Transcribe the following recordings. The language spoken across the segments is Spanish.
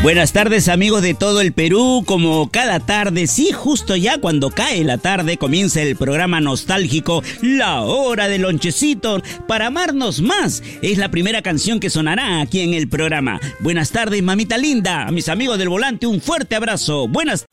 Buenas tardes amigos de todo el Perú, como cada tarde, sí, justo ya cuando cae la tarde comienza el programa nostálgico La Hora del Lonchecito para amarnos más. Es la primera canción que sonará aquí en el programa. Buenas tardes mamita linda, a mis amigos del volante un fuerte abrazo. Buenas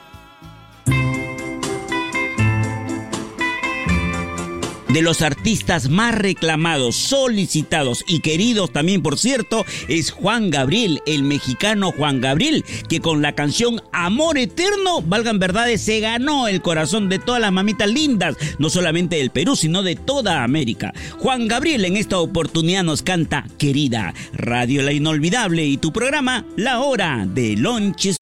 de los artistas más reclamados, solicitados y queridos también, por cierto, es Juan Gabriel, el mexicano Juan Gabriel, que con la canción Amor Eterno, valgan verdades, se ganó el corazón de todas las mamitas lindas, no solamente del Perú, sino de toda América. Juan Gabriel en esta oportunidad nos canta Querida, Radio La Inolvidable y tu programa La Hora de Lonches.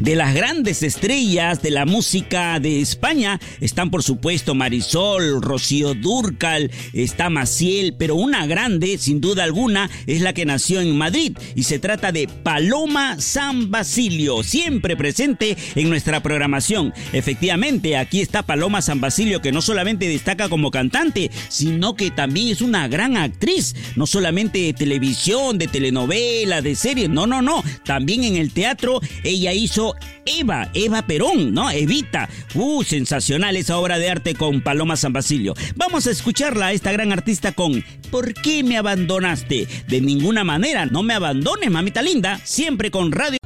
De las grandes estrellas de la música de España. Están por supuesto Marisol, Rocío Durcal, está Maciel, pero una grande, sin duda alguna, es la que nació en Madrid. Y se trata de Paloma San Basilio, siempre presente en nuestra programación. Efectivamente, aquí está Paloma San Basilio que no solamente destaca como cantante, sino que también es una gran actriz, no solamente de televisión, de telenovela, de series, no, no, no, también en el teatro ella hizo Eva, Eva Perón, ¿no? Evita. Uh, sensacional esa obra de arte con Paloma San Basilio. Vamos a escucharla a esta gran artista con ¿Por qué me abandonaste? De ninguna manera, no me abandones, mamita linda, siempre con Radio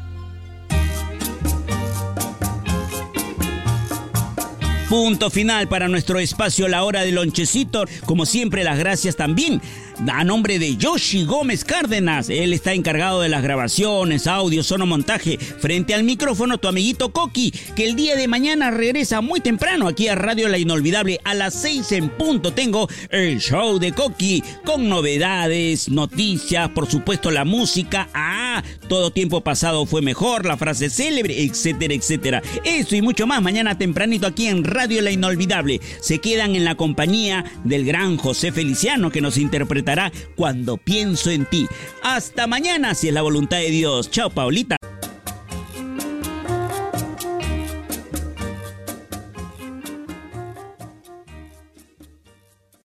Punto final para nuestro espacio La Hora del Lonchecito. Como siempre, las gracias también a nombre de Yoshi Gómez Cárdenas. Él está encargado de las grabaciones, audio, sonomontaje. Frente al micrófono, tu amiguito Coqui, que el día de mañana regresa muy temprano aquí a Radio La Inolvidable. A las seis en punto tengo el show de Coqui con novedades, noticias, por supuesto la música. Ah, todo tiempo pasado fue mejor, la frase célebre, etcétera, etcétera. Eso y mucho más mañana tempranito aquí en Radio La Inolvidable. Se quedan en la compañía del gran José Feliciano que nos interpreta cuando pienso en ti. Hasta mañana, si es la voluntad de Dios. Chao, Paulita.